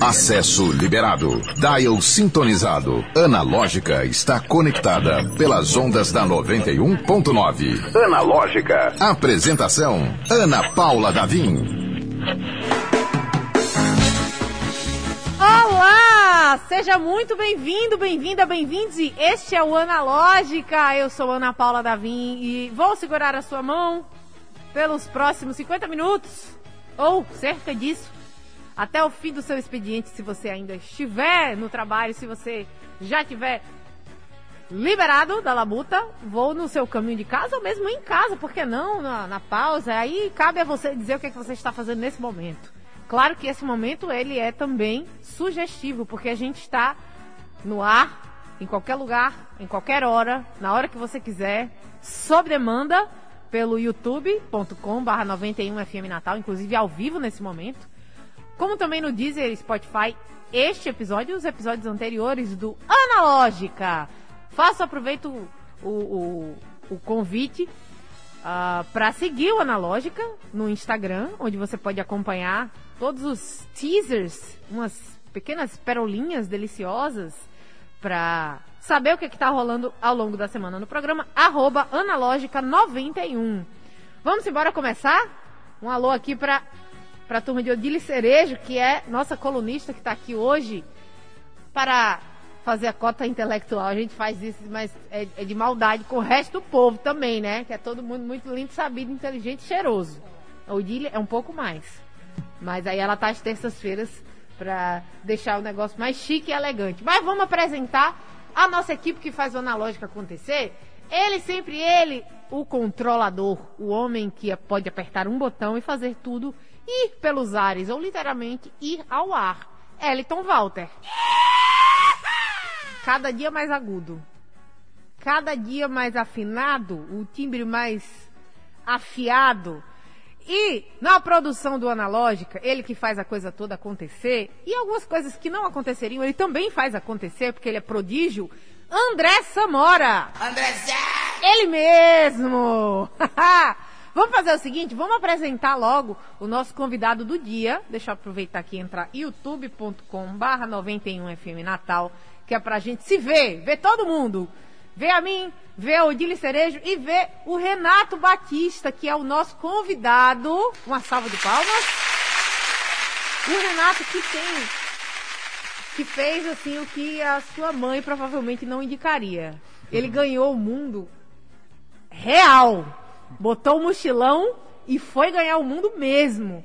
Acesso liberado. Dial sintonizado. Analógica está conectada pelas ondas da 91.9. Analógica. Apresentação: Ana Paula Davim. Olá! Seja muito bem-vindo, bem-vinda, bem-vindos. Este é o Analógica. Eu sou Ana Paula Davim e vou segurar a sua mão pelos próximos 50 minutos ou cerca disso até o fim do seu expediente, se você ainda estiver no trabalho, se você já tiver liberado da labuta, vou no seu caminho de casa ou mesmo em casa, por que não? Na, na pausa. Aí cabe a você dizer o que, é que você está fazendo nesse momento. Claro que esse momento ele é também sugestivo, porque a gente está no ar, em qualquer lugar, em qualquer hora, na hora que você quiser, sob demanda, pelo youtube.com/barra 91FM Natal, inclusive ao vivo nesse momento como também no Deezer e Spotify, este episódio e os episódios anteriores do Analógica. Faço, aproveito o, o, o convite uh, ah, para seguir o Analógica no Instagram, onde você pode acompanhar todos os teasers, umas pequenas perolinhas deliciosas para saber o que está rolando ao longo da semana no programa, arroba analógica91. Vamos embora começar? Um alô aqui para para a turma de Odile Cerejo, que é nossa colunista que está aqui hoje, para fazer a cota intelectual. A gente faz isso, mas é, é, de maldade com o resto do povo também, né? Que é todo mundo muito lindo, sabido, inteligente cheiroso. A Odile é um pouco mais. Mas aí ela tá às terças-feiras para deixar o negócio mais chique e elegante. Mas vamos apresentar a nossa equipe que faz o analógica acontecer. Ele sempre ele, o controlador, o homem que pode apertar um botão e fazer tudo ir pelos ares, ou literalmente ir ao ar. Eliton Walter. Cada dia mais agudo. Cada dia mais afinado, o timbre mais afiado. E na produção do Analógica, ele que faz a coisa toda acontecer, e algumas coisas que não aconteceriam, ele também faz acontecer, porque ele é prodígio. André Samora! André Ele mesmo! Vamos fazer o seguinte, vamos apresentar logo o nosso convidado do dia. Deixa eu aproveitar aqui e entrar youtube.com barra 91FM Natal, que é pra gente se ver, ver todo mundo. Ver a mim, ver a Odile Cerejo e ver o Renato Batista, que é o nosso convidado. Uma salva de palmas. O Renato que tem que fez assim o que a sua mãe provavelmente não indicaria. Ele ganhou o mundo real botou o mochilão e foi ganhar o mundo mesmo.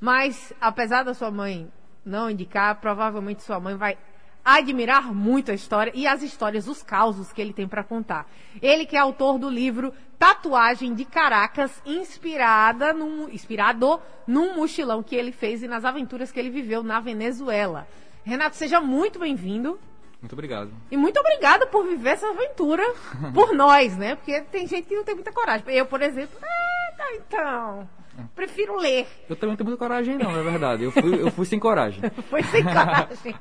Mas, apesar da sua mãe não indicar, provavelmente sua mãe vai admirar muito a história e as histórias, os causos que ele tem para contar. Ele que é autor do livro Tatuagem de Caracas, inspirada num, inspirado num mochilão que ele fez e nas aventuras que ele viveu na Venezuela. Renato, seja muito bem-vindo. Muito obrigado. E muito obrigado por viver essa aventura por nós, né? Porque tem gente que não tem muita coragem. Eu, por exemplo, ah, então. Prefiro ler. Eu também não tenho muita coragem, não, é verdade. Eu fui, eu fui sem coragem. Foi sem coragem.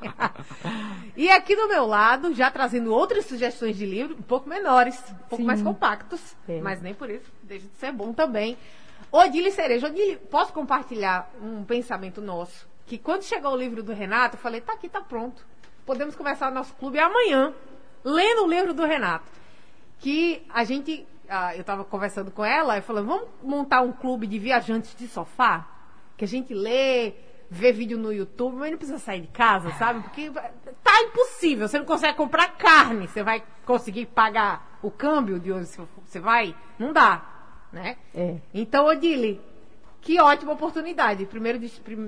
e aqui do meu lado, já trazendo outras sugestões de livro, um pouco menores, um pouco Sim. mais compactos, é. mas nem por isso deixa de ser bom também. Odile Cereja. Odile, posso compartilhar um pensamento nosso? Que quando chegou o livro do Renato, eu falei, tá aqui, tá pronto podemos começar o nosso clube amanhã, lendo o livro do Renato. Que a gente, ah, eu estava conversando com ela e falando, vamos montar um clube de viajantes de sofá? Que a gente lê, vê vídeo no YouTube, mas não precisa sair de casa, sabe? Porque tá impossível. Você não consegue comprar carne, você vai conseguir pagar o câmbio de onde você vai? Não dá, né? É. Então, Odile, que ótima oportunidade. Primeiro,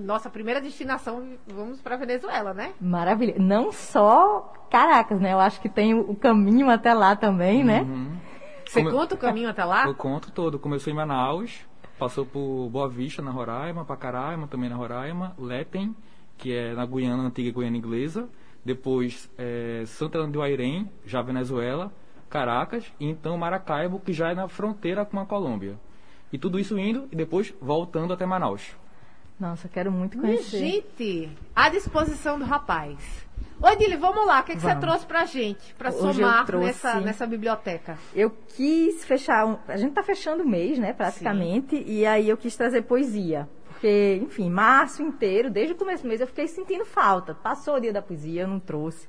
nossa primeira destinação, vamos para Venezuela, né? Maravilha. Não só Caracas, né? Eu acho que tem o caminho até lá também, né? Uhum. Você Como conta o caminho até lá? Eu conto todo. Começou em Manaus, passou por Boa Vista, na Roraima, Pacaraima, também na Roraima, Lepen, que é na Guiana, antiga Guiana Inglesa, depois é, Santa do Airém, já Venezuela, Caracas, e então Maracaibo, que já é na fronteira com a Colômbia. E tudo isso indo e depois voltando até Manaus. Nossa, quero muito conhecer. Gente, à disposição do rapaz. Odile, vamos lá, o que, é que você trouxe pra gente, pra Hoje somar trouxe... nessa, nessa biblioteca? Eu quis fechar, um... a gente tá fechando o mês, né, praticamente, Sim. e aí eu quis trazer poesia. porque, enfim, março inteiro, desde o começo do mês, eu fiquei sentindo falta. Passou o dia da poesia, eu não trouxe.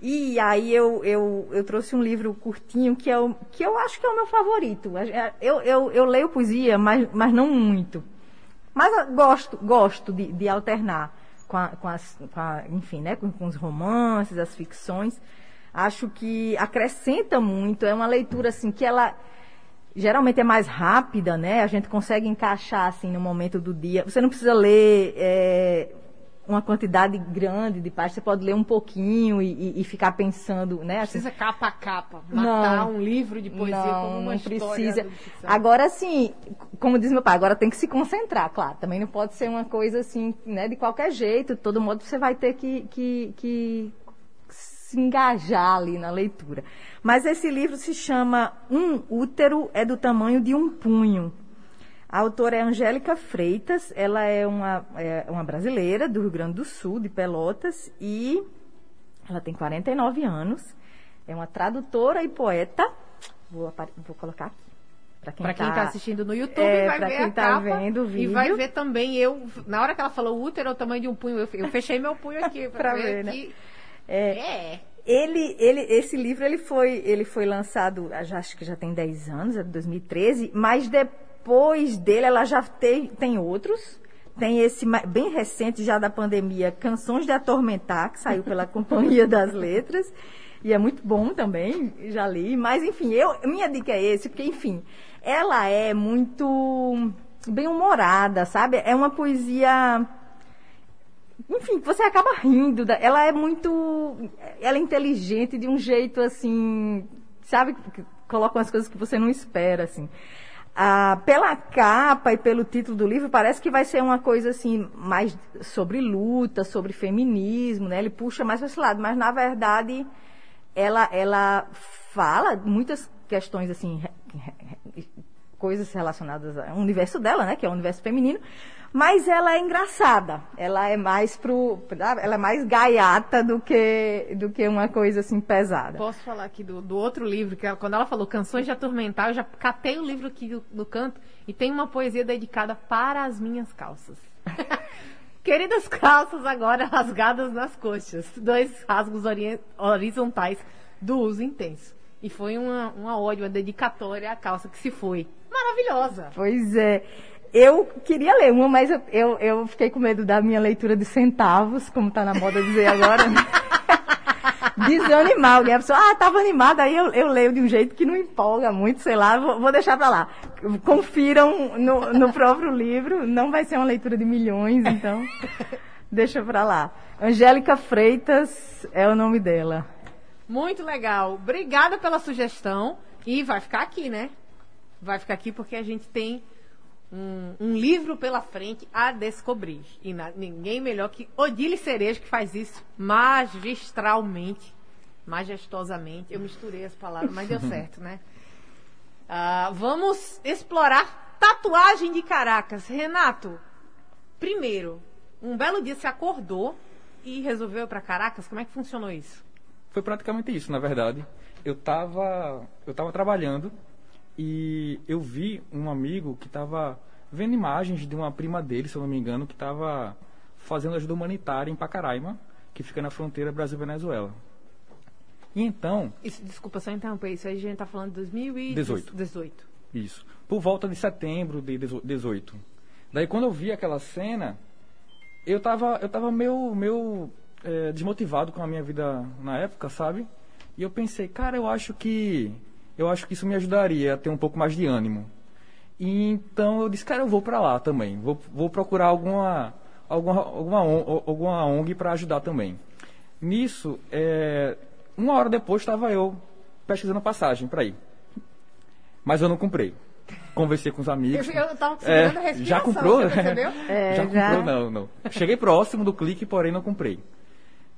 E aí eu, eu, eu trouxe um livro curtinho que, é o, que eu acho que é o meu favorito. Eu, eu, eu leio poesia, mas, mas não muito. Mas gosto, gosto de, de alternar com, a, com, as, com a, enfim, né, com, com os romances, as ficções. Acho que acrescenta muito. É uma leitura assim que ela geralmente é mais rápida, né? A gente consegue encaixar assim no momento do dia. Você não precisa ler é, uma quantidade grande de páginas, você pode ler um pouquinho e, e ficar pensando, né? Assim, precisa capa a capa, matar não, um livro de poesia não, como uma não precisa. Agora, assim, como diz meu pai, agora tem que se concentrar, claro. Também não pode ser uma coisa assim, né? De qualquer jeito, de todo modo você vai ter que, que, que se engajar ali na leitura. Mas esse livro se chama Um Útero é do tamanho de um punho. A autora é Angélica Freitas, ela é uma, é uma brasileira do Rio Grande do Sul, de Pelotas, e ela tem 49 anos, é uma tradutora e poeta. Vou, vou colocar aqui. Para quem está tá assistindo no YouTube, é, vai ver a tá capa vendo e vai ver também eu. Na hora que ela falou útero, é o tamanho de um punho, eu, eu fechei meu punho aqui para ver, ver né? É, é. Ele, ele, esse livro ele foi, ele foi lançado, já, acho que já tem 10 anos, é de 2013, mas depois dele ela já tem, tem outros. Tem esse bem recente, já da pandemia, Canções de Atormentar, que saiu pela Companhia das Letras. E é muito bom também, já li. Mas, enfim, eu, minha dica é esse, porque, enfim, ela é muito bem humorada, sabe? É uma poesia enfim, você acaba rindo. Da, ela é muito. Ela é inteligente de um jeito assim. Sabe? Coloca umas coisas que você não espera, assim. Ah, pela capa e pelo título do livro, parece que vai ser uma coisa assim, mais sobre luta, sobre feminismo, né? Ele puxa mais para esse lado, mas na verdade ela, ela fala muitas questões assim, coisas relacionadas ao universo dela, né? Que é o universo feminino, mas ela é engraçada. Ela é mais pro, ela é mais gaiata do que do que uma coisa assim pesada. Posso falar aqui do, do outro livro que ela, quando ela falou Canções de Atormentar, eu já catei o livro aqui no canto e tem uma poesia dedicada para as minhas calças. Queridas calças agora rasgadas nas coxas, dois rasgos horizontais do uso intenso. E foi uma, uma ódio, uma dedicatória à calça que se foi. Maravilhosa. Pois é. Eu queria ler uma, mas eu, eu, eu fiquei com medo da minha leitura de centavos, como está na moda dizer agora. Né? Desanimar alguém. A pessoa, ah, estava animada, aí eu, eu leio de um jeito que não empolga muito, sei lá, vou, vou deixar para lá. Confiram no, no próprio livro, não vai ser uma leitura de milhões, então deixa para lá. Angélica Freitas é o nome dela. Muito legal. Obrigada pela sugestão. E vai ficar aqui, né? Vai ficar aqui porque a gente tem um, um, livro pela frente a descobrir. E na, ninguém melhor que Odile Cerejo que faz isso magistralmente, majestosamente. Eu misturei as palavras, mas deu certo, né? Uh, vamos explorar tatuagem de Caracas. Renato, primeiro, um belo dia você acordou e resolveu ir para Caracas. Como é que funcionou isso? Foi praticamente isso, na verdade. Eu estava eu tava trabalhando e eu vi um amigo que estava vendo imagens de uma prima dele, se eu não me engano, que estava fazendo ajuda humanitária em Pacaraima, que fica na fronteira Brasil-Venezuela. E então. Isso, desculpa só interromper, isso aí a gente está falando de 2018. 18. Isso. Por volta de setembro de 18. Daí quando eu vi aquela cena, eu estava eu tava meio, meio é, desmotivado com a minha vida na época, sabe? E eu pensei, cara, eu acho que eu acho que isso me ajudaria a ter um pouco mais de ânimo. E então eu disse, cara, eu vou para lá também. Vou, vou procurar alguma, alguma, alguma, alguma ONG para ajudar também. Nisso, é, uma hora depois estava eu pesquisando passagem para ir. Mas eu não comprei. Conversei com os amigos. Eu, eu tava é, Já comprou? É, já, já comprou? Não, não. Cheguei próximo do clique, porém não comprei.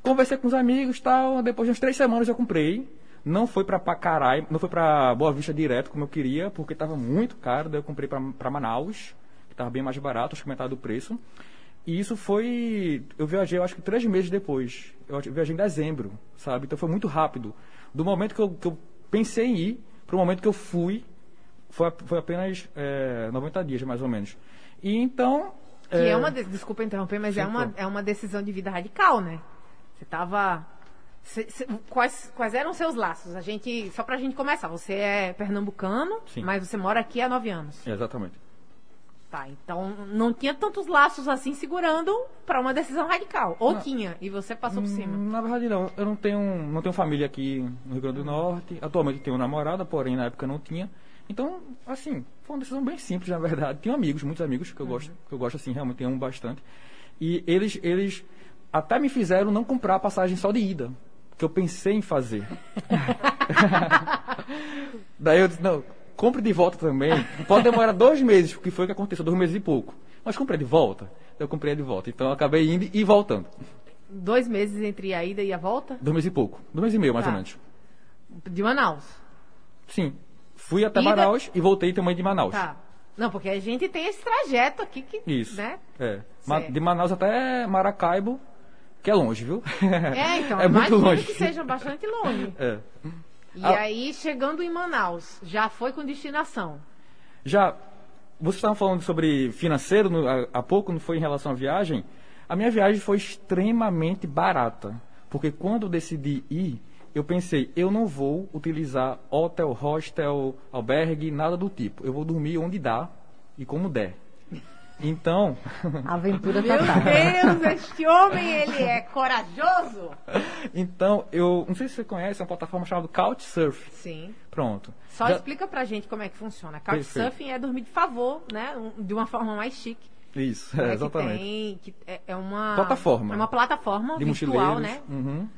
Conversei com os amigos tal. Depois de umas três semanas eu comprei. Não foi para Pacarai, não foi para Boa Vista direto como eu queria, porque estava muito caro. Daí eu comprei para Manaus, que estava bem mais barato, acho que metade do preço. E isso foi. Eu viajei, eu acho que três meses depois. Eu viajei em dezembro, sabe? Então foi muito rápido. Do momento que eu, que eu pensei em ir, para o momento que eu fui, foi, foi apenas é, 90 dias, mais ou menos. E então Que é, é uma. De... Desculpa interromper, mas é uma, é uma decisão de vida radical, né? Você tava. Cê, cê, quais, quais eram os seus laços? A gente, só pra gente começar, você é pernambucano, Sim. mas você mora aqui há nove anos. Exatamente. Tá, então não tinha tantos laços assim segurando para uma decisão radical. Ou não, tinha, e você passou por cima. Na verdade não. Eu não tenho, não tenho família aqui no Rio Grande do Norte. Atualmente tenho namorada, porém na época não tinha. Então, assim, foi uma decisão bem simples, na verdade. Tenho amigos, muitos amigos que eu uhum. gosto, que eu gosto assim, realmente tenho bastante. E eles, eles até me fizeram não comprar a passagem só de ida, que eu pensei em fazer. Daí eu disse, não, compre de volta também. Pode demorar dois meses, porque foi o que aconteceu, dois meses e pouco. Mas comprei de volta. Eu comprei de volta. Então eu acabei indo e voltando. Dois meses entre a ida e a volta? Dois meses e pouco. Dois meses e meio, mais tá. ou menos. De Manaus? Sim. Fui até ida... Manaus e voltei também de Manaus. Tá. Não, porque a gente tem esse trajeto aqui que. Isso. Né? É. De Manaus até Maracaibo, que é longe, viu? É, então. é muito longe. que seja bastante longe. É. E ah. aí, chegando em Manaus, já foi com destinação? Já. Você estava falando sobre financeiro no, há, há pouco, não foi em relação à viagem? A minha viagem foi extremamente barata. Porque quando eu decidi ir, eu pensei, eu não vou utilizar hotel, hostel, albergue, nada do tipo. Eu vou dormir onde dá e como der. Então. Aventura Meu Deus, este homem, ele é corajoso! Então, eu. Não sei se você conhece, é uma plataforma chamada Couchsurf. Sim. Pronto. Só Já... explica pra gente como é que funciona. Couchsurfing é dormir de favor, né? De uma forma mais chique. Isso, é, exatamente. Que tem, que é, é uma. Plataforma. É uma plataforma de virtual, né? Uhum.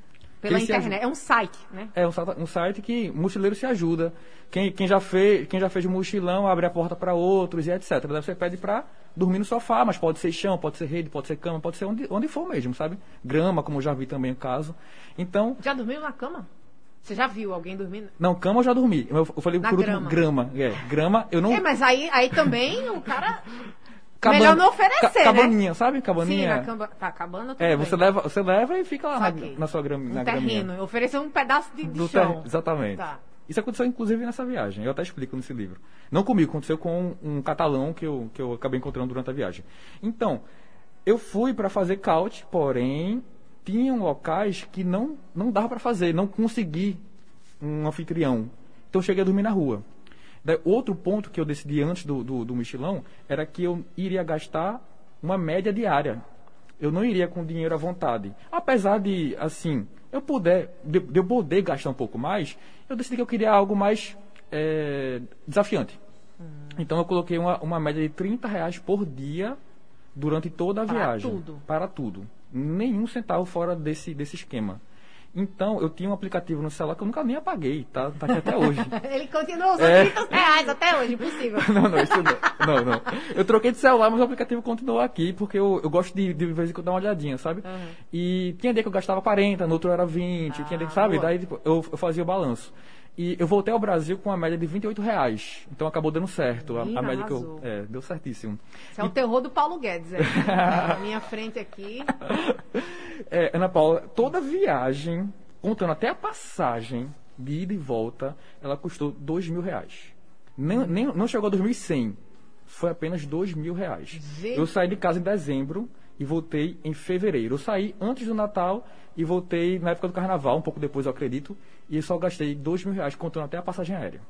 Pela internet. É um site, né? É um, um site que mochileiro se ajuda. Quem, quem, já fez, quem já fez mochilão abre a porta para outros e etc. Você pede para dormir no sofá, mas pode ser chão, pode ser rede, pode ser cama, pode ser onde, onde for mesmo, sabe? Grama, como eu já vi também o caso. Então. Já dormiu na cama? Você já viu alguém dormindo? Não, cama eu já dormi. Eu, eu falei na por grama. último, grama. É, grama eu não. É, mas aí, aí também o cara. Caban... Melhor não oferecer, ca cabaninha, né? sabe? Cabaninha. Sim, camba... tá, cabana É, você leva, você leva e fica lá na, na, sua grama, um na terreno, graminha. oferecer um pedaço de, de chão. Ter... Exatamente. Tá. Isso aconteceu inclusive nessa viagem, eu até explico nesse livro. Não comigo, aconteceu com um catalão que eu, que eu acabei encontrando durante a viagem. Então, eu fui para fazer couch, porém, tinham locais que não, não dava para fazer, não consegui um anfitrião. Então, eu cheguei a dormir na rua. Outro ponto que eu decidi antes do, do, do mochilão era que eu iria gastar uma média diária. Eu não iria com dinheiro à vontade. Apesar de, assim, eu puder, de, de eu poder gastar um pouco mais, eu decidi que eu queria algo mais é, desafiante. Hum. Então eu coloquei uma, uma média de 30 reais por dia durante toda a para viagem. Para tudo. Para tudo. Nenhum centavo fora desse, desse esquema. Então, eu tinha um aplicativo no celular que eu nunca nem apaguei, tá, tá aqui até hoje. Ele continua usando é... 30 reais até hoje, impossível. não, não, isso não. Não, não. Eu troquei de celular, mas o aplicativo continuou aqui, porque eu, eu gosto de, de vez em quando dar uma olhadinha, sabe? Uhum. E tinha dia que eu gastava 40, no outro era 20, ah, tinha dia que, sabe? Boa. Daí tipo, eu, eu fazia o balanço. E eu voltei ao Brasil com uma média de 28 reais. Então acabou dando certo. A, a média que eu. É, deu certíssimo. Isso é o terror do Paulo Guedes, é. Na minha frente aqui. É, Ana Paula, toda viagem contando até a passagem de ida e volta, ela custou dois mil reais. Nem, nem, não chegou a 2.100, foi apenas dois mil reais. Eu saí de casa em dezembro e voltei em fevereiro. Eu saí antes do Natal e voltei na época do Carnaval, um pouco depois, eu acredito, e só gastei dois mil reais contando até a passagem aérea.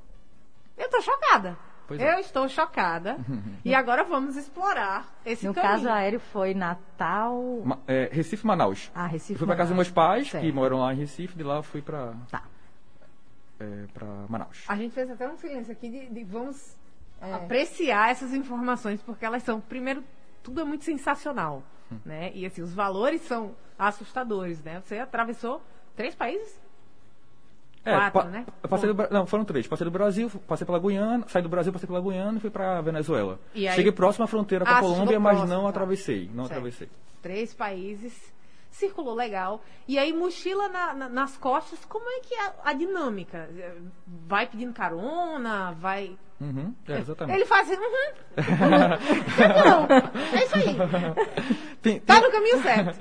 Eu tô chocada. Pois é. Eu estou chocada. e agora vamos explorar esse No caminho. caso aéreo foi Natal. Ma é, Recife, Manaus. Ah, Recife. Eu fui para casa dos meus pais, certo. que moram lá em Recife, de lá eu fui para. Tá. É, para Manaus. A gente fez até um silêncio aqui de, de vamos é. apreciar essas informações, porque elas são, primeiro, tudo é muito sensacional. Hum. Né? E assim, os valores são assustadores, né? Você atravessou três países? É, Quatro, né? Passei do, não, foram três. Passei do Brasil, passei pela Guiana, saí do Brasil, passei pela Guiana e fui para Venezuela. Aí... Cheguei próximo à fronteira com ah, a Colômbia, mas próximo, não tá. atravessei. Não certo. atravessei. Três países, circulou legal. E aí, mochila na, na, nas costas, como é que é a dinâmica? Vai pedindo carona, vai. Uhum, é, exatamente. Ele faz assim, uhum. não, é isso aí. Tem, tá tem... no caminho certo.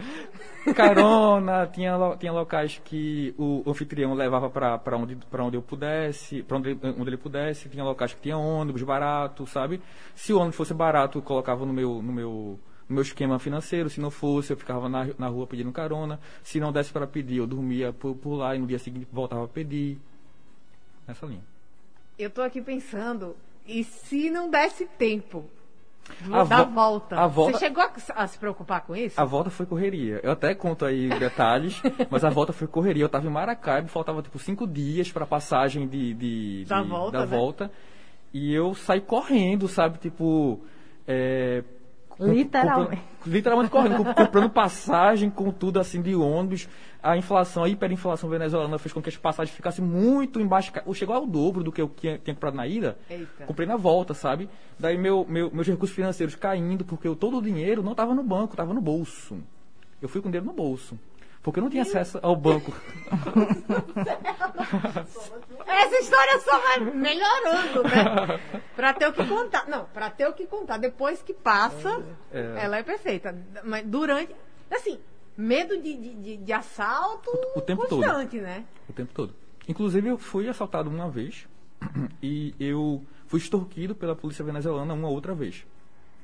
carona, tinha, tinha locais que o anfitrião levava para onde, onde eu pudesse, para onde, onde ele pudesse, tinha locais que tinha ônibus barato, sabe? Se o ônibus fosse barato, eu colocava no meu, no meu, no meu esquema financeiro. Se não fosse, eu ficava na, na rua pedindo carona. Se não desse para pedir, eu dormia por, por lá e no dia seguinte voltava a pedir. Nessa linha. Eu tô aqui pensando, e se não desse tempo? A da vo- volta. a volta- Você chegou a, a se preocupar com isso? A volta foi correria. Eu até conto aí detalhes, mas a volta foi correria. Eu tava em Maracaibo, faltava tipo cinco dias para passagem de, de- Da de- volta, da né? volta. E eu saí correndo, sabe? Tipo. é, Literalmente. comprando- literalmente correndo, com- comprando passagem com tudo assim de ônibus. A inflação, a hiperinflação venezuelana fez com que as passagens ficassem muito embaixo. Ou Chegou ao dobro do que eu tinha, tinha comprado na ida. Eita. Comprei na volta, sabe? Daí meu, meu- meus recursos financeiros caindo, porque eu, todo o dinheiro não estava no banco, estava no bolso. Eu fui com dinheiro no bolso. Porque eu não tinha acesso ao banco. Essa história só vai melhorando, né? Pra ter o que contar. Não, pra ter o que contar. Depois que passa, É. ela é perfeita. Mas durante. Assim, medo de, de, de- assalto O tempo todo. constante, né? o tempo todo. Inclusive, eu fui assaltado uma vez e eu fui extorquido pela polícia venezuelana uma outra vez.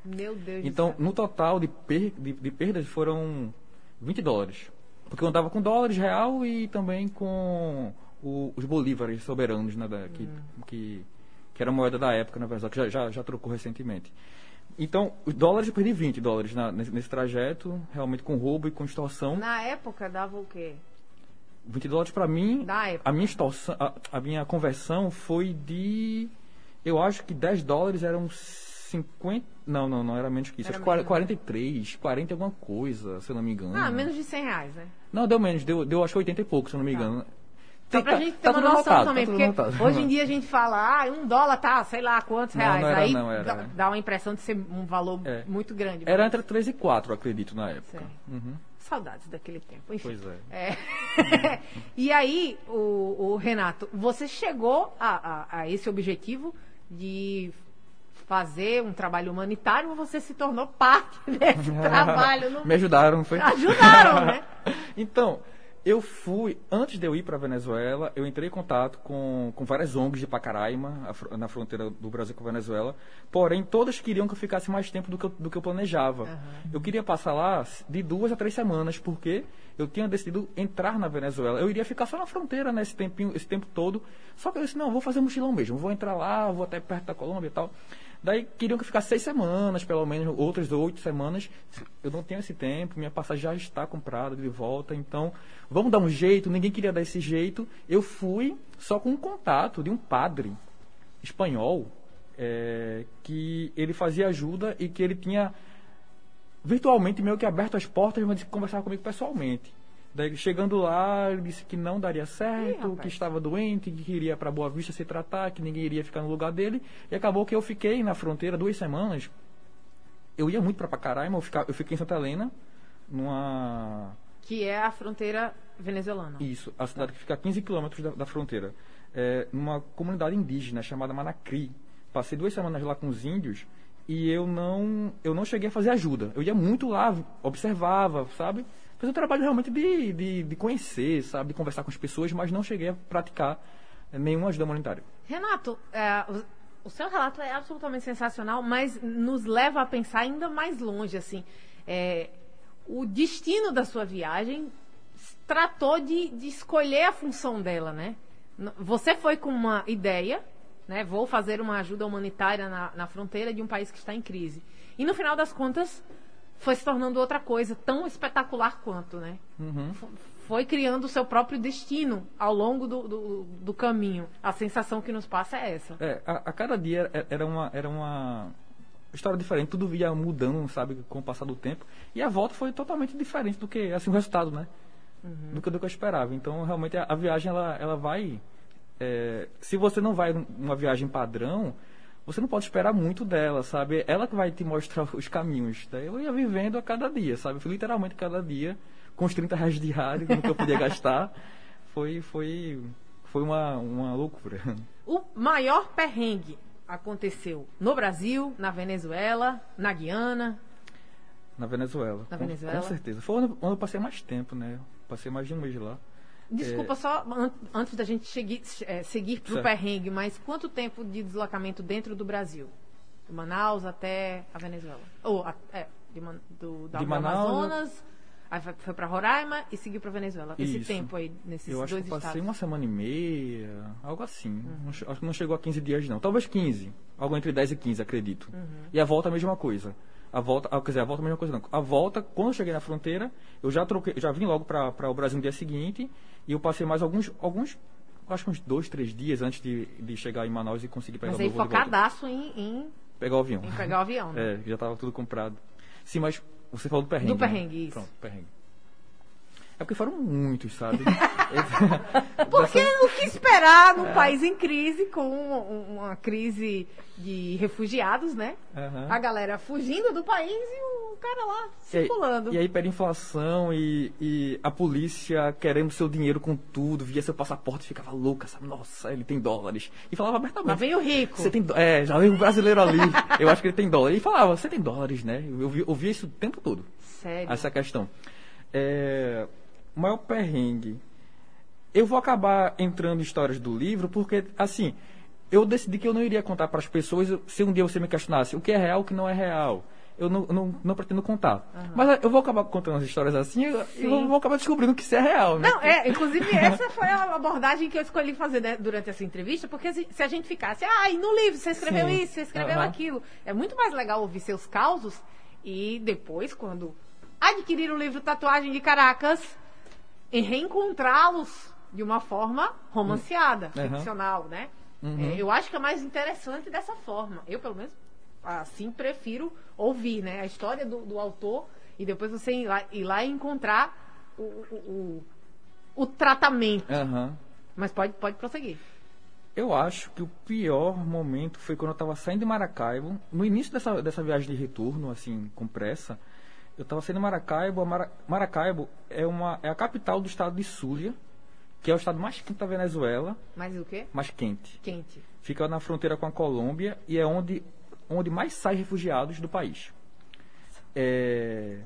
Meu Deus Então, do céu. no total de, per de, de perdas foram 20 dólares. Porque eu andava com dólares real e também com o- os bolívares soberanos, né, da- que, que, que era a moeda da época, na verdade, que já, já, já trocou recentemente. Então, os dólares eu perdi 20 dólares na- nesse, nesse trajeto, realmente com roubo e com extorsão. Na época dava o quê? 20 dólares para mim, a minha extorsão, a, a minha conversão foi de, eu acho que 10 dólares eram 50, não, não, não era menos que isso, Era acho que 40, menos. 43, 40 e alguma coisa, se eu não me engano. Ah, menos de 100 reais, né? Não, deu menos, deu, deu acho que 80 e pouco, se eu não me engano. Só pra Tá- gente ter tá uma noção também, tá tudo porque anotado. hoje em dia a gente fala, ah, um dólar tá, sei lá quantos Não, reais. não era, Aí não, era. dá, dá uma impressão de ser um valor É. muito grande. Era entre 3 e 4, eu acredito, na época. Uhum. Saudades daquele tempo, enfim. Pois é. É. e aí, o, o Renato, você chegou a, a- a esse objetivo de fazer um trabalho humanitário você se tornou parte desse trabalho? Não... Me ajudaram, foi? Ajudaram, né? então, eu fui, antes de eu ir para Venezuela, eu entrei em contato com, com várias ONGs de Pacaraima, a na fronteira do Brasil com a Venezuela, porém todas queriam que eu ficasse mais tempo do que eu, do que eu planejava. Eu queria passar lá de duas a três semanas, porque eu tinha decidido entrar na Venezuela. Eu iria ficar só na fronteira nesse tempinho, esse tempo todo, só que eu disse, não, vou fazer mochilão mesmo, vou entrar lá, vou até perto da Colômbia e tal. Daí queriam que ficasse seis semanas, pelo menos, outras oito semanas. Eu não tenho esse tempo, minha passagem já está comprada de volta, então vamos dar um jeito. Ninguém queria dar esse jeito. Eu fui só com um contato de um padre espanhol é, que ele fazia ajuda e que ele tinha virtualmente meio que aberto as portas, mas conversava comigo pessoalmente. Daí, chegando lá, ele disse que não daria certo, rapaz. que estava doente, que queria para Boa Vista se tratar, que ninguém iria ficar no lugar dele. E acabou que eu fiquei na fronteira duas semanas. Eu ia muito para Pacaraima, eu, fica- eu fiquei em Santa Helena, numa Que é a fronteira venezuelana. isso, a cidade que fica a 15 quilômetros da, da fronteira. É, numa comunidade indígena chamada Manacri. Passei duas semanas lá com os índios e eu não, eu não cheguei a fazer ajuda. Eu ia muito lá, observava, sabe? Fiz um trabalho realmente de, de, de conhecer, sabe? De conversar com as pessoas, mas não cheguei a praticar eh, nenhuma ajuda humanitária. Renato, é, o, seu relato é absolutamente sensacional, mas nos leva a pensar ainda mais longe, assim. É, o destino da sua viagem tratou de, de escolher a função dela, né? Você foi com uma ideia, né? Vou fazer uma ajuda humanitária na, na fronteira de um país que está em crise. E no final das contas, foi se tornando outra coisa tão espetacular quanto, né? F- Foi criando o seu próprio destino ao longo do, do, do caminho. A sensação que nos passa é essa. É, a, a cada dia é- era uma, era uma história diferente, tudo via mudando, sabe, com o passar do tempo. E a volta foi totalmente diferente do que, assim, o resultado, né? Do, que, do que eu esperava. Então, realmente, a, a viagem, ela, ela vai... é, se você não vai numa viagem padrão, você não pode esperar muito dela, sabe? Ela que vai te mostrar os caminhos. Daí eu ia vivendo a cada dia, sabe? Literalmente cada dia, com os 30 reais diários, que eu podia gastar. Foi, foi, foi uma, uma loucura. O maior perrengue aconteceu no Brasil, na Venezuela, na Guiana. Na Venezuela. Na com- Venezuela? Com certeza. Foi onde, onde eu passei mais tempo, né? Passei mais de um mês lá. Desculpa só, an- antes da gente seguir, é, seguir pro Certo. perrengue, mas quanto tempo de deslocamento dentro do Brasil? De Manaus até a Venezuela? Ou, a- é, de, Man- do, da, De Manaus, Amazonas, aí foi, pra Roraima e seguiu pra Venezuela. Esse Isso. tempo aí, nesses Eu acho dois que eu passei estados. uma semana e meia, algo assim. Uhum. Não acho que não chegou a 15 dias, não. Talvez 15. Algo entre 10 e 15, acredito. Uhum. E a volta a mesma coisa. A volta, ah, quer dizer, a volta a mesma coisa não. A volta, quando eu cheguei na fronteira, eu já troquei, já vim logo para o Brasil no dia seguinte e eu passei mais alguns, alguns, acho que uns dois, três dias antes de, de chegar em Manaus e conseguir pegar Mas o meu voo de volta. focadaço em, em, Pegar o avião. em pegar o avião, né? É, já estava tudo comprado. Sim, mas você falou do perrengue. Do perrengue, né? isso. Pronto, perrengue. É porque foram muitos, sabe? Porque o que esperar É. num país em crise, com um- uma crise de refugiados, né? Aham. A galera fugindo do país e o cara lá E circulando. E aí, hiperinflação e, e a polícia querendo seu dinheiro com tudo, via seu passaporte e ficava louca, sabe? Nossa, ele tem dólares. E falava abertamente. Lá vem o rico. Você tem É, já veio um brasileiro ali. Eu acho que ele tem dólar. E falava, você tem dólares, né? Eu vi- ouvia isso o tempo todo. Sério. Essa questão. É, o maior perrengue. Eu vou acabar entrando em histórias do livro porque, assim, eu decidi que eu não iria contar para as pessoas se um dia você me questionasse o que é real o que não é real. Eu não, não, não pretendo contar. Mas eu vou acabar contando as histórias assim e eu vou acabar descobrindo que isso é real, né? Não, é, inclusive essa foi a abordagem que eu escolhi fazer né, durante essa entrevista, porque se, a gente ficasse, ah, e no livro você escreveu Sim. isso, você escreveu Aham. aquilo, é muito mais legal ouvir seus causos e depois, quando adquirir o livro Tatuagem de Caracas, e reencontrá-los de uma forma romanceada, Uhum. ficcional, né? Uhum. É, eu acho que é mais interessante dessa forma. Eu, pelo menos, assim, prefiro ouvir, né? A história do, do autor e depois você ir lá, ir lá e encontrar o, o, o, o tratamento. Aham. Mas pode, pode prosseguir. Eu acho que o pior momento foi quando eu estava saindo de Maracaibo, no início dessa, dessa viagem de retorno, assim, com pressa. Eu estava saindo de Maracaibo. Mara- Maracaibo é, uma, é a capital do estado de Zulia, que é o estado mais quente da Venezuela, Mas o quê? mais quente. Quente. Fica na fronteira com a Colômbia e é onde, onde mais sai refugiados do país. É,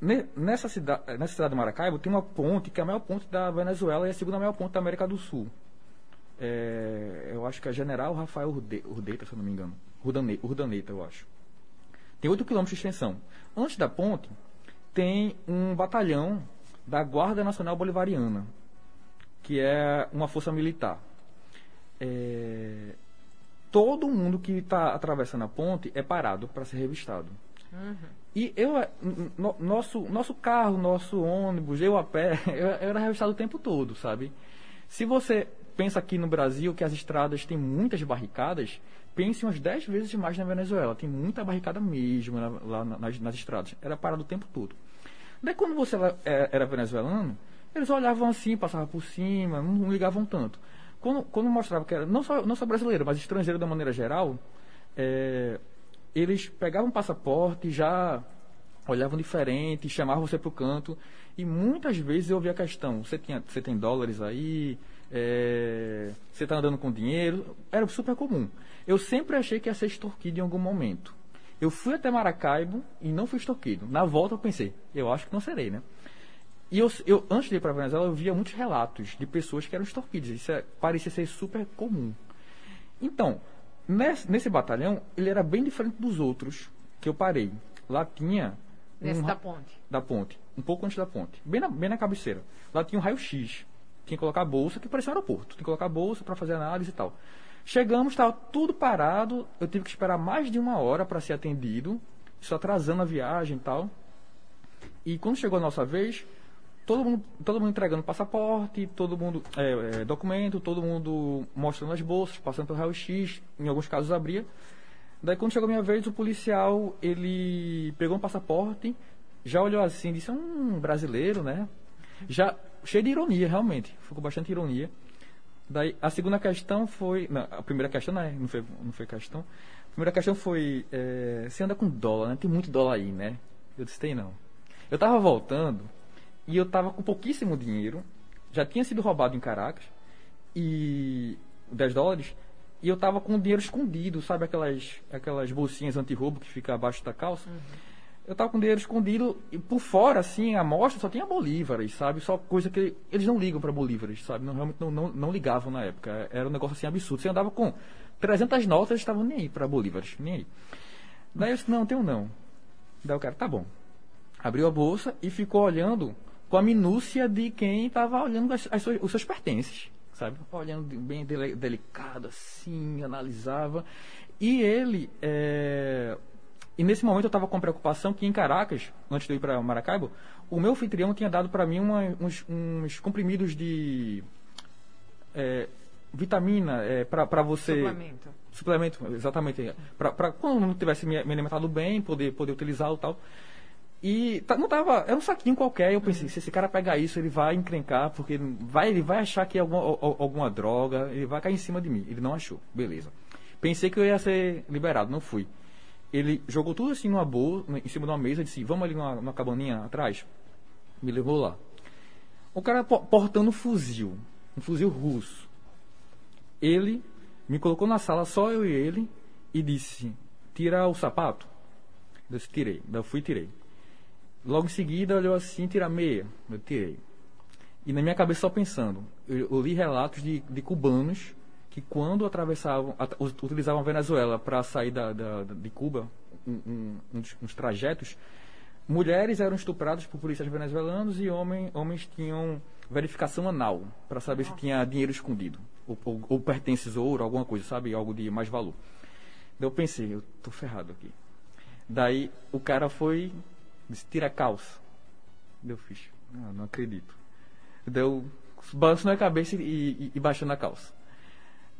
ne- nessa, cidade, nessa cidade de Maracaibo tem uma ponte que é a maior ponte da Venezuela e a segunda maior ponte da América do Sul. É, eu acho que é General Rafael Urde- Urdeta, se eu não me engano. Urdane- Urdaneta, eu acho. Tem 8 quilômetros de extensão. Antes da ponte, tem um batalhão da Guarda Nacional Bolivariana, que é uma força militar. É, todo mundo que está atravessando a ponte é parado para ser revistado. E eu, eh, n- n- nosso, nosso carro, nosso ônibus, eu a pé, eu, eu era revistado o tempo todo, sabe? Se você pensa aqui no Brasil que as estradas têm muitas barricadas, pense umas 10 vezes mais na Venezuela. Tem muita barricada mesmo na- lá na- nas, nas estradas. Era parado o tempo todo. Daí quando você era, é- era venezuelano, eles olhavam assim, passavam por cima, não, não ligavam tanto. Quando, quando mostrava que era não só, não só brasileiro, mas estrangeiro da maneira geral, é, eles pegavam o passaporte, já olhavam diferente, chamavam você para o canto. E muitas vezes eu ouvia a questão: você, você tem dólares aí? É, você está andando com dinheiro? Era super comum. Eu sempre achei que ia ser extorquido em algum momento. Eu fui até Maracaibo e não fui extorquido. Na volta eu pensei: eu acho que não serei, né? E eu, eu, antes de ir para Venezuela, eu via muitos relatos de pessoas que eram extorquidas. Isso é- parecia ser super comum. Então, nesse, nesse batalhão, ele era bem diferente dos outros que eu parei. Lá tinha. Nesse um da ra- ponte. da ponte, um pouco antes da ponte, bem na, bem na cabeceira. Lá tinha um raio-x. Tinha que colocar bolsa, que parecia um aeroporto. Tinha que colocar bolsa para fazer análise e tal. Chegamos, estava tudo parado. Eu tive que esperar mais de uma hora para ser atendido, isso atrasando a viagem e tal. E quando chegou a nossa vez, todo mundo, todo mundo entregando passaporte, todo mundo é, é, documento, todo mundo mostrando as bolsas, passando pelo raio-x, em alguns casos abria. Daí quando chegou a minha vez, o policial, ele pegou um passaporte, já olhou assim, disse, um brasileiro, né? Já cheio de ironia, realmente, ficou com bastante ironia. Daí a segunda questão foi, não, a primeira questão não, é, não foi, não foi questão. A primeira questão foi, é, você anda com dólar, né? Tem muito dólar aí, né? Eu disse, tem não. Eu tava voltando e eu tava com pouquíssimo dinheiro, já tinha sido roubado em Caracas, e 10 dólares, e eu tava com o dinheiro escondido, sabe aquelas, aquelas bolsinhas anti-roubo que fica abaixo da calça? Eu tava com dinheiro escondido e por fora, assim, a amostra só tinha bolívares, sabe? Só coisa que eles não ligam para bolívares, sabe? Não, realmente não, não, não ligavam na época. Era um negócio assim absurdo. Você andava com 300 notas, eles estavam nem aí para bolívares, nem aí. Daí eu disse, não, tenho não. Daí o cara, tá bom. Abriu a bolsa e ficou olhando com a minúcia de quem estava olhando as, as os seus pertences, sabe? Olhando bem dele, delicado, assim, analisava. E ele, é... e nesse momento eu estava com preocupação que em Caracas, antes de eu ir para Maracaibo, o meu anfitrião tinha dado para mim uma, uns, uns, comprimidos de é, vitamina é, para você. Suplemento. Suplemento, exatamente. Para quando não tivesse me, me alimentado bem, poder, poder utilizá-lo e tal. E tá, não tava, era um saquinho qualquer. Eu pensei, uhum. se esse cara pegar isso, ele vai encrencar, porque vai, ele vai achar que é alguma, alguma droga, ele vai cair em cima de mim. Ele não achou, beleza. Pensei que eu ia ser liberado, não fui. Ele jogou tudo assim numa boa, em cima de uma mesa, disse: Vamos ali numa, numa cabaninha atrás. Me levou lá. O cara portando um fuzil, um fuzil russo. Ele me colocou na sala, só eu e ele, e disse: Tira o sapato. Eu disse, tirei. Eu fui e tirei. Logo em seguida, olhou assim, tira a meia. Eu tirei. E na minha cabeça só pensando, eu, eu li relatos de, de cubanos que quando atravessavam, at, utilizavam a Venezuela para sair da, da, de Cuba, um, um, uns, uns, trajetos, mulheres eram estupradas por policiais venezuelanos e homem, homens tinham verificação anal para saber Nossa. se tinha dinheiro escondido ou, ou, ou pertences ouro, alguma coisa, sabe, algo de mais valor. Daí eu pensei, eu tô ferrado aqui. Daí o cara foi Disse, tira a calça. Deu fiz. Ah, não acredito. Deu balançando a cabeça e, e, e baixando a calça.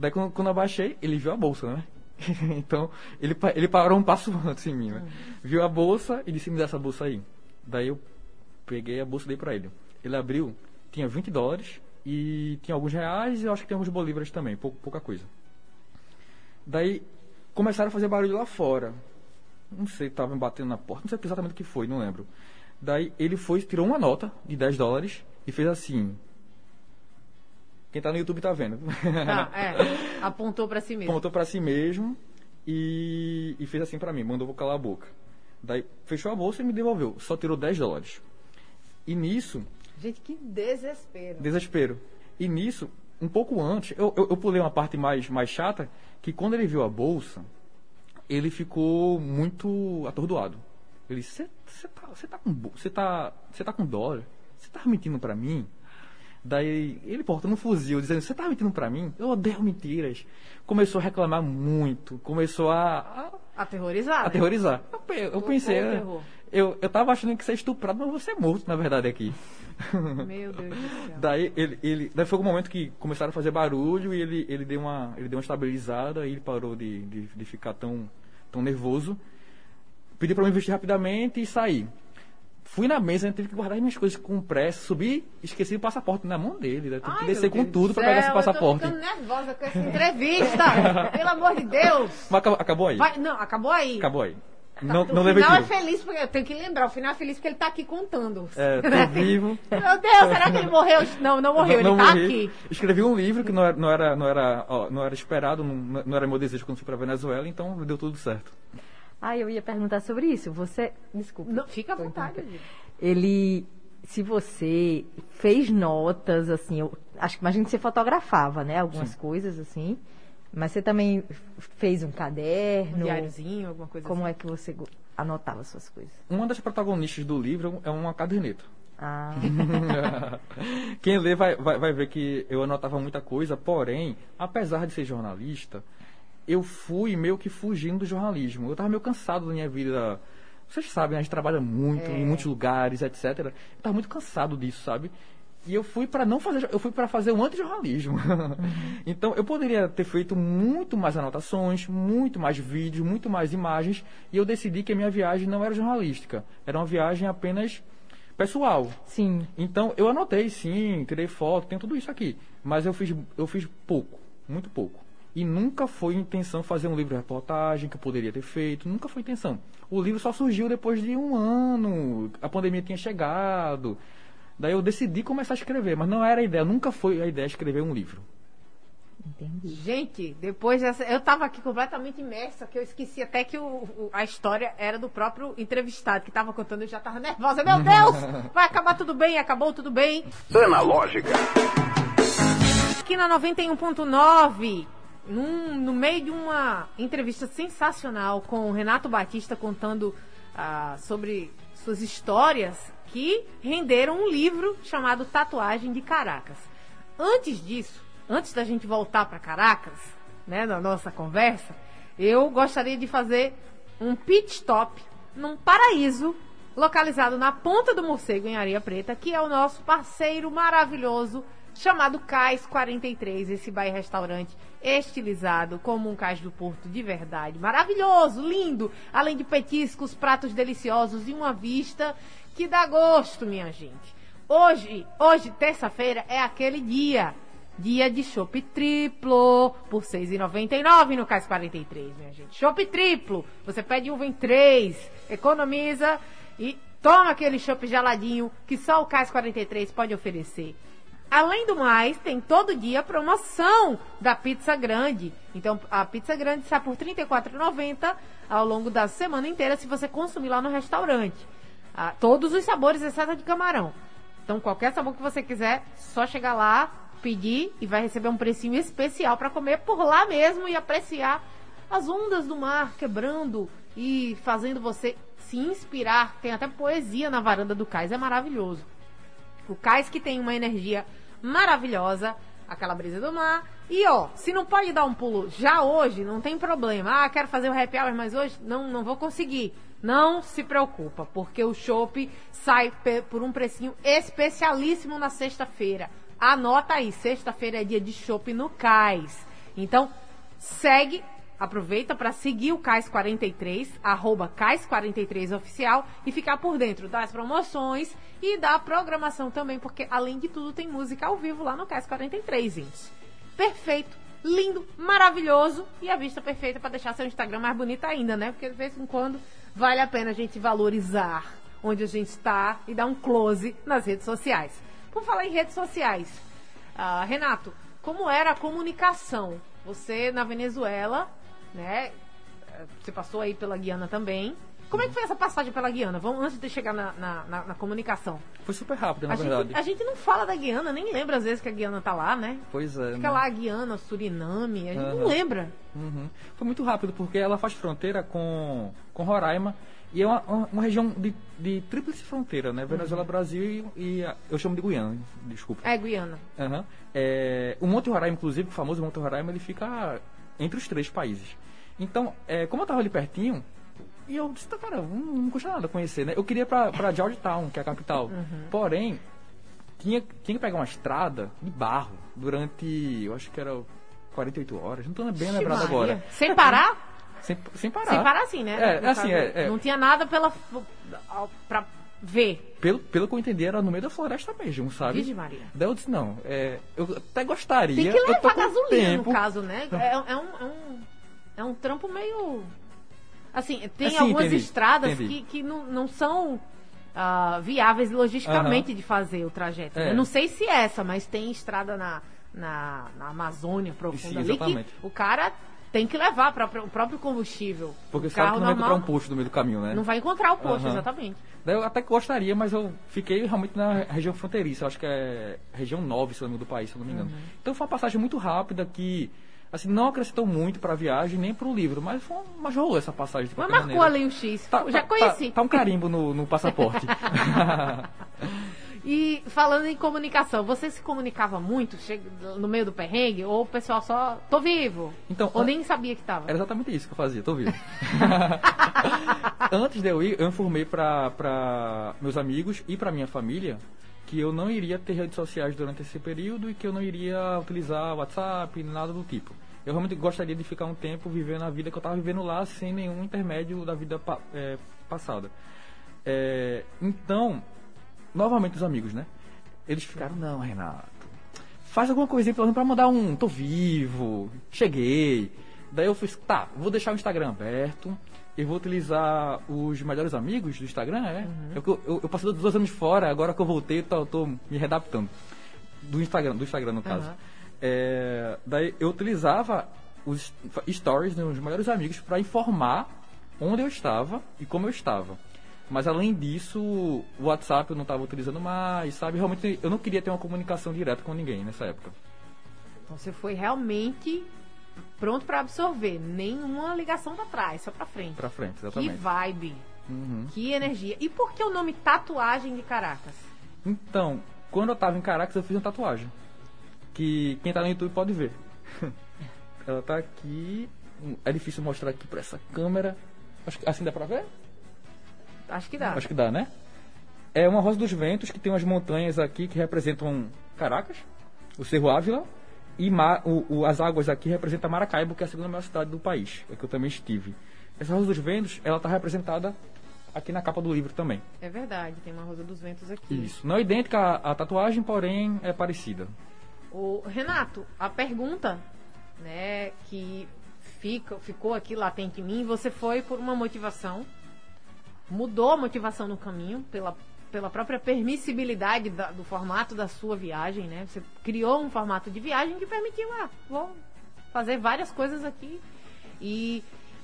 Daí quando, quando eu baixei, ele viu a bolsa, né? então, ele, ele parou um passo antes em mim, né? Uhum. Viu a bolsa e disse, me dá essa bolsa aí. Daí eu peguei a bolsa e dei pra ele. Ele abriu, tinha 20 dólares e tinha alguns reais e eu acho que tem alguns bolívares também, pouca, pouca coisa. Daí começaram a fazer barulho lá fora. Não sei, estava me batendo na porta, não sei exatamente o que foi, não lembro. Daí ele foi, tirou uma nota de 10 dólares e fez assim. Quem está no YouTube está vendo. Tá, é. Apontou para si mesmo. Apontou para si mesmo e, e fez assim para mim, mandou eu calar a boca. Daí fechou a bolsa e me devolveu. Só tirou 10 dólares. E nisso. Gente, que desespero. Desespero. E nisso, um pouco antes, eu, eu, eu pulei uma parte mais, mais chata, que quando ele viu a bolsa, ele ficou muito atordoado. Ele disse, você tá, tá com você tá, você tá com dólar? Você tá mentindo para mim? Daí ele portando um fuzil, dizendo, você tá mentindo para mim? Eu odeio mentiras. Começou a reclamar muito, começou a... a aterrorizar. Aterrorizar. Né? Eu, eu pensei, eu, eu, eu tava achando que você é estuprado, mas você é morto, na verdade, aqui. Meu Deus do céu. Daí, ele, ele, daí foi um momento que começaram a fazer barulho e ele, ele, deu, uma, ele deu uma estabilizada e ele parou de, de, de ficar tão, tão nervoso. Pedi para eu investir rapidamente e sair. Fui na mesa, tive que guardar minhas coisas com pressa, subi, esqueci o passaporte na mão dele. Né? Tive que descer com tudo para pegar esse passaporte. Eu tô ficando nervosa com essa entrevista. Pelo amor de Deus. Mas acabou, acabou aí. Vai, não, acabou aí. Acabou aí. Não, não o final é feliz, porque eu tenho que lembrar, o final é feliz porque ele está aqui contando. É, tô vivo. Meu Deus, será que ele morreu? Não, não morreu, não, ele está aqui. Escrevi um livro que não era, não era, não era, ó, não era esperado, não, não era meu desejo quando fui para Venezuela, então deu tudo certo. Ah, eu ia perguntar sobre isso. Você, desculpa. Não, fica à vontade. Ele, se você fez notas, assim, eu acho que imagino que você fotografava, né? Algumas Sim. coisas assim. Mas você também fez um caderno? Um diáriozinho, alguma coisa Como assim? é que você anotava suas coisas? Uma das protagonistas do livro é uma caderneta. Ah. Quem lê vai, vai, vai ver que eu anotava muita coisa, porém, apesar de ser jornalista, eu fui meio que fugindo do jornalismo. Eu estava meio cansado da minha vida. Vocês sabem, a gente trabalha muito é. em muitos lugares, etc. Eu estava muito cansado disso, sabe? E eu fui para não fazer, eu fui para fazer um antijornalismo. Uhum. então eu poderia ter feito muito mais anotações, muito mais vídeos, muito mais imagens, e eu decidi que a minha viagem não era jornalística, era uma viagem apenas pessoal. Sim. Então eu anotei, sim, tirei foto, tem tudo isso aqui, mas eu fiz eu fiz pouco, muito pouco. E nunca foi intenção fazer um livro de reportagem que eu poderia ter feito, nunca foi intenção. O livro só surgiu depois de um ano, a pandemia tinha chegado. Daí eu decidi começar a escrever, mas não era a ideia, nunca foi a ideia de escrever um livro. Entendi. Gente, depois dessa. Eu estava aqui completamente imersa, que eu esqueci até que o, o, a história era do próprio entrevistado que estava contando, eu já estava nervosa. Meu Deus! Vai acabar tudo bem, acabou tudo bem. Analógica. Aqui na 91.9, no meio de uma entrevista sensacional com o Renato Batista contando ah, sobre suas histórias que renderam um livro chamado Tatuagem de Caracas. Antes disso, antes da gente voltar para Caracas, né, na nossa conversa, eu gostaria de fazer um pit stop num paraíso localizado na Ponta do Morcego, em Areia Preta, que é o nosso parceiro maravilhoso chamado Cais 43, esse bairro restaurante estilizado como um cais do Porto de verdade. Maravilhoso, lindo, além de petiscos, pratos deliciosos e uma vista que dá gosto, minha gente. Hoje, hoje terça-feira, é aquele dia. Dia de chopp triplo por R$ 6,99 no Cais 43, minha gente. Chopp triplo. Você pede uva em 3, economiza e toma aquele chopp geladinho que só o Cais 43 pode oferecer. Além do mais, tem todo dia promoção da pizza grande. Então, a pizza grande sai por R$ 34,90 ao longo da semana inteira se você consumir lá no restaurante. Ah, todos os sabores, exceto de camarão. Então, qualquer sabor que você quiser, só chegar lá, pedir e vai receber um precinho especial para comer por lá mesmo e apreciar as ondas do mar quebrando e fazendo você se inspirar. Tem até poesia na varanda do cais, é maravilhoso. O cais que tem uma energia maravilhosa, aquela brisa do mar. E ó, se não pode dar um pulo já hoje, não tem problema. Ah, quero fazer o happy hour, mas hoje não, não vou conseguir. Não se preocupa, porque o chopp sai por um precinho especialíssimo na sexta-feira. Anota aí, sexta-feira é dia de chopp no Cais. Então, segue Aproveita para seguir o Cais 43, arroba Cais 43 oficial e ficar por dentro das promoções e da programação também, porque além de tudo tem música ao vivo lá no Cais 43, gente. Perfeito, lindo, maravilhoso e a vista perfeita para deixar seu Instagram mais bonito ainda, né? Porque de vez em quando vale a pena a gente valorizar onde a gente está e dar um close nas redes sociais. Por falar em redes sociais, uh, Renato, como era a comunicação? Você na Venezuela né? Você passou aí pela Guiana também. Como é que foi essa passagem pela Guiana? Vamos antes de chegar na, na, na, na comunicação. Foi super rápido, na a verdade. Gente, a gente não fala da Guiana, nem lembra às vezes que a Guiana tá lá, né? Pois é. Fica né? lá a Guiana, Suriname, a gente uhum. não lembra. Uhum. Foi muito rápido, porque ela faz fronteira com, com Roraima. E é uma, uma, uma região de, de tríplice fronteira, né? Venezuela, uhum. Brasil e, e, eu chamo de Guiana, desculpa. É, Guiana. Uhum. É, o Monte Roraima, inclusive, o famoso Monte Roraima, ele fica entre os três países. Então, é, como eu tava ali pertinho, e eu disse, tá, cara, não, não custa nada conhecer, né? Eu queria ir pra, Georgetown, que é a capital. Uhum. Porém, tinha, tinha que pegar uma estrada de barro durante, eu acho que era 48 horas, não tô bem lembrado agora. Sem parar? Sem, sem parar. Sem parar assim, né? É, assim, é, é, Não tinha nada pela, pra ver. Pelo, pelo que eu entendi, era no meio da floresta mesmo, sabe? Virgem Maria. Daí eu disse, não, é, eu até gostaria. Tem que levar gasolina, tempo. no caso, né? É, é, um, é um é um trampo meio. Assim, tem assim, algumas entendi, estradas entendi. que, que não, não são uh, viáveis logisticamente de fazer o trajeto. Né? É. Eu não sei se é essa, mas tem estrada na, na, na Amazônia profunda Sim, ali que o cara tem que levar para o próprio combustível. Porque o sabe carro que não vai normal, encontrar um posto no meio do caminho, né? Não vai encontrar o posto, Aham. exatamente. Daí eu até gostaria, mas eu fiquei realmente na região fronteiriça. Eu acho que é região 9, se não me engano, do país, se eu não me engano. Uhum. Então foi uma passagem muito rápida que assim, não acrescentou muito para a viagem nem para o livro, mas, foi, mas rolou essa passagem de Mas marcou maneira. ali o X. Tá- Já tá- conheci. Tá, tá um carimbo no, no passaporte. E falando em comunicação, você se comunicava muito chega- no meio do perrengue? Ou o pessoal só, tô vivo? Então, ou an- nem sabia que tava? Era exatamente isso que eu fazia, tô vivo. Antes de eu ir, eu informei para meus amigos e para minha família que eu não iria ter redes sociais durante esse período e que eu não iria utilizar WhatsApp, nada do tipo. Eu realmente gostaria de ficar um tempo vivendo a vida que eu estava vivendo lá sem nenhum intermédio da vida é, passada. É, então, novamente os amigos, né? Eles ficaram, não, Renato, faz alguma coisinha pelo menos pra mandar um tô vivo, cheguei. Daí eu fiz, tá, vou deixar o Instagram aberto e vou utilizar os melhores amigos do Instagram, é? Eu, eu, eu passei dois anos fora, agora que eu voltei, tô, tô me readaptando. Do Instagram, do Instagram no caso. Aham. É, daí eu utilizava os stories dos melhores amigos para informar onde eu estava e como eu estava. Mas além disso, o WhatsApp eu não estava utilizando mais, sabe? Realmente eu não queria ter uma comunicação direta com ninguém nessa época. Então você foi realmente pronto pra absorver. Nenhuma ligação pra trás, só pra frente. Pra frente, Que exatamente. vibe. Uhum. Que energia. E por que o nome Tatuagem de Caracas? Então, quando eu tava em Caracas, eu fiz uma tatuagem. Que quem tá no YouTube pode ver. Ela tá aqui. É difícil mostrar aqui pra essa câmera. Acho que assim dá pra ver? Acho que dá. Acho que dá, né? É uma Rosa dos Ventos que tem umas montanhas aqui que representam Caracas, o Cerro Ávila, e Mar, o, o, as águas aqui representam Maracaibo, que é a segunda maior cidade do país, é que eu também estive. Essa Rosa dos Ventos, ela está representada aqui na capa do livro também. É verdade, tem uma Rosa dos Ventos aqui. Isso. Não é idêntica à, à tatuagem, porém é parecida. O Renato, a pergunta, né, que fica, ficou aqui latente em mim, você foi por uma motivação, mudou a motivação no caminho pela pela própria permissibilidade da, do formato da sua viagem, né? Você criou um formato de viagem que permitiu, ah, vou fazer várias coisas aqui. E,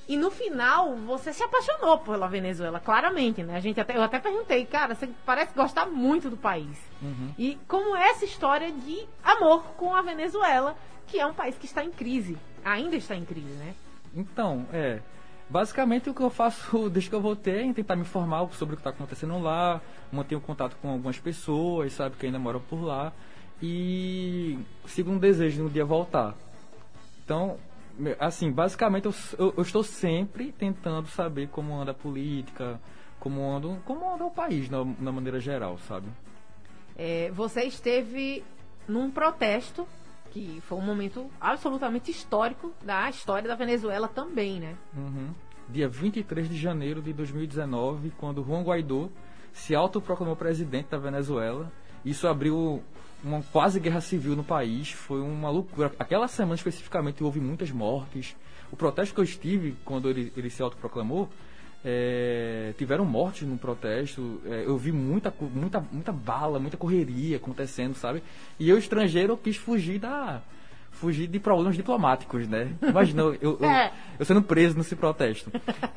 e no final, você se apaixonou pela Venezuela, claramente, né? A gente até, eu até perguntei, cara, você parece gostar muito do país. Uhum. E como essa história de amor com a Venezuela, que é um país que está em crise, ainda está em crise, né? Então, é. Basicamente o que eu faço desde que eu voltei é tentar me informar sobre o que está acontecendo lá, mantenho contato com algumas pessoas, sabe, que ainda moram por lá, e sigo um desejo no dia voltar. Então, assim, basicamente eu, eu, eu, estou sempre tentando saber como anda a política, como anda, como anda o país na, na maneira geral, sabe? É, você esteve num protesto que foi um momento absolutamente histórico da história da Venezuela também, né? Uhum. Dia 23 de janeiro de 2019, quando Juan Guaidó se autoproclamou presidente da Venezuela. Isso abriu uma quase guerra civil no país, foi uma loucura. Aquela semana especificamente houve muitas mortes. O protesto que eu estive quando ele, ele se autoproclamou, é, tiveram mortes no protesto. É, eu vi muita, muita, muita bala, muita correria acontecendo, sabe? E eu, estrangeiro, quis fugir da. Fugir de problemas diplomáticos, né? Imagina, eu, eu, é. eu, sendo preso nesse protesto.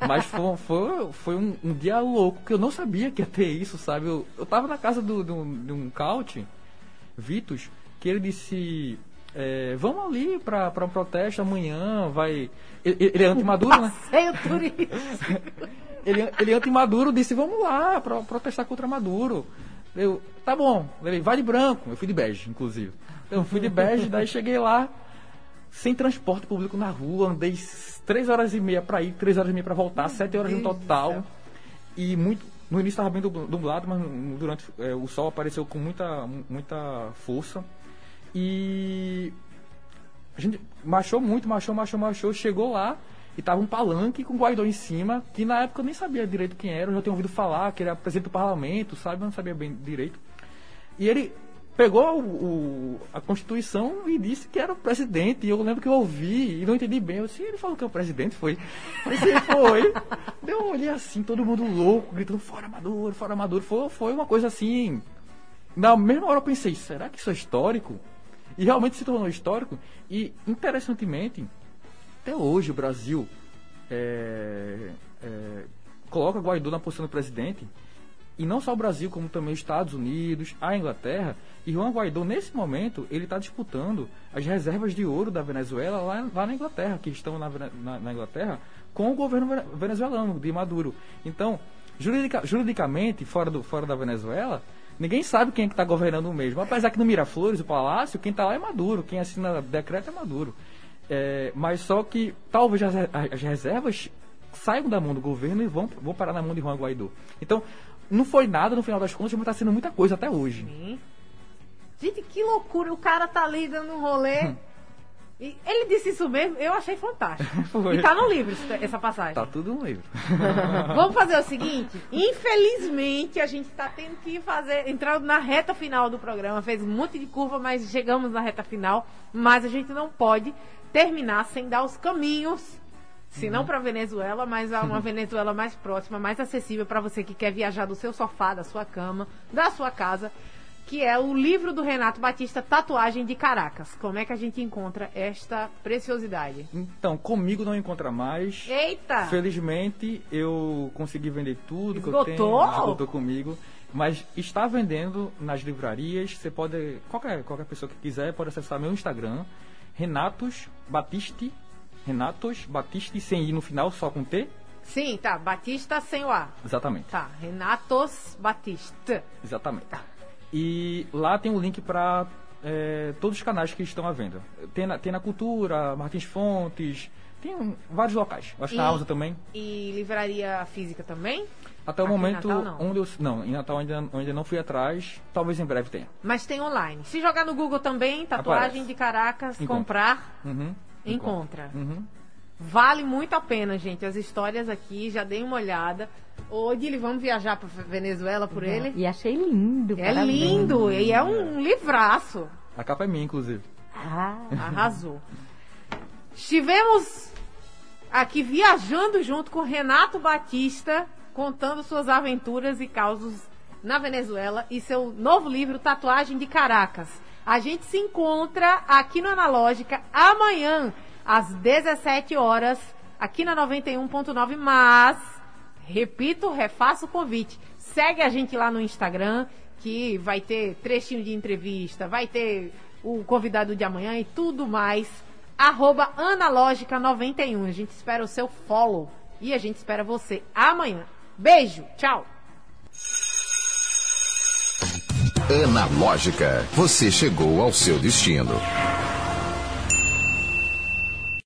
Mas foi, foi, foi um, um, dia louco que eu não sabia que ia ter isso, sabe? Eu, eu tava na casa do, do, de um couch, Vitus, que ele disse: é, vamos ali para um protesto amanhã, vai. Ele, ele é anti-maduro, né? ele, ele é anti-maduro, disse, vamos lá para protestar contra Maduro. Eu, tá bom, ele vai de branco, eu fui de bege, inclusive. Eu fui de bege, daí cheguei lá, sem transporte público na rua, andei três horas e meia para ir, três horas e meia para voltar, Meu sete horas Deus no total. E muito. No início estava bem dublado, mas durante é, o sol apareceu com muita, muita força. E a gente marchou muito, marchou, marchou, marchou, chegou lá e tava um palanque com o Guaidó em cima, que na época eu nem sabia direito quem era, eu já tinha ouvido falar que ele era presidente do parlamento, sabe? Eu não sabia bem direito. E ele pegou o, o, a Constituição e disse que era o presidente. E eu lembro que eu ouvi e não entendi bem. Eu disse, ele falou que é o presidente, foi. Eu disse, foi. Deu um olhei assim, todo mundo louco, gritando, fora Maduro, fora Maduro. Foi, foi uma coisa assim. Na mesma hora eu pensei, será que isso é histórico? E realmente se tornou histórico. E, interessantemente, até hoje o Brasil é, é, coloca Guaidó na posição do presidente. E não só o Brasil, como também os Estados Unidos, a Inglaterra. E Juan Guaidó, nesse momento, ele está disputando as reservas de ouro da Venezuela lá, lá na Inglaterra, que estão na, na, na, Inglaterra, com o governo venezuelano, de Maduro. Então, juridica, juridicamente, fora, do, fora da Venezuela, Ninguém sabe quem é que está governando mesmo. Apesar que no Miraflores, o Palácio, quem está lá é Maduro. Quem assina decreto é Maduro. É, mas só que talvez as, as, reservas saiam da mão do governo e vão, vão parar na mão de Juan Guaidó. Então, não foi nada no final das contas, mas está sendo muita coisa até hoje. Sim. Gente, que loucura. O cara tá ali dando um rolê. E ele disse isso mesmo, eu achei fantástico. Foi. E tá no livro essa passagem. Tá tudo no livro. Vamos fazer o seguinte: infelizmente a gente tá tendo que fazer, entrar na reta final do programa, fez um monte de curva, mas chegamos na reta final. Mas a gente não pode terminar sem dar os caminhos, se não uhum. para Venezuela, mas a uma Venezuela mais próxima, mais acessível para você que quer viajar do seu sofá, da sua cama, da sua casa que é o livro do Renato Batista, Tatuagem de Caracas. Como é que a gente encontra esta preciosidade? Então, comigo não encontra mais. Eita! Felizmente, eu consegui vender tudo Esgotou? que eu tenho. Esgotou comigo. Mas está vendendo nas livrarias. Você pode. Qualquer, qualquer pessoa que quiser pode acessar meu Instagram, Renatos Batiste. Renatos Batiste, sem ir no final, só com T. Sim, tá. Batista sem o A. Exatamente. Tá. Renatos Batista. Exatamente. E lá tem um link para é, todos os canais que estão à venda. Tem na, tem na Cultura, Martins Fontes, tem um, vários locais. Acho que na Amazon também. E livraria física também? Até o Aqui em momento, Natal, não. onde eu. Não, em Natal ainda, ainda não fui atrás. Talvez em breve tenha. Mas tem online. Se jogar no Google também, tatuagem Aparece. de Caracas, Encontra. comprar, Uhum. encontra. Uhum. Vale muito a pena, gente. As histórias aqui, já dei uma olhada. Ô, Dili, vamos viajar para Venezuela por ele? E achei lindo. É parabéns. lindo e é um livraço. A capa é minha, inclusive. Ah, Arrasou. Estivemos aqui viajando junto com Renato Batista, contando suas aventuras e causos na Venezuela e seu novo livro Tatuagem de Caracas. A gente se encontra aqui no Analógica amanhã, às 17 horas, aqui na 91.9, mas, repito, refaço o convite. Segue a gente lá no Instagram, que vai ter trechinho de entrevista, vai ter o convidado de amanhã e tudo mais. Arroba Analógica91. A gente espera o seu follow e a gente espera você amanhã. Beijo, tchau! Analógica, você chegou ao seu destino.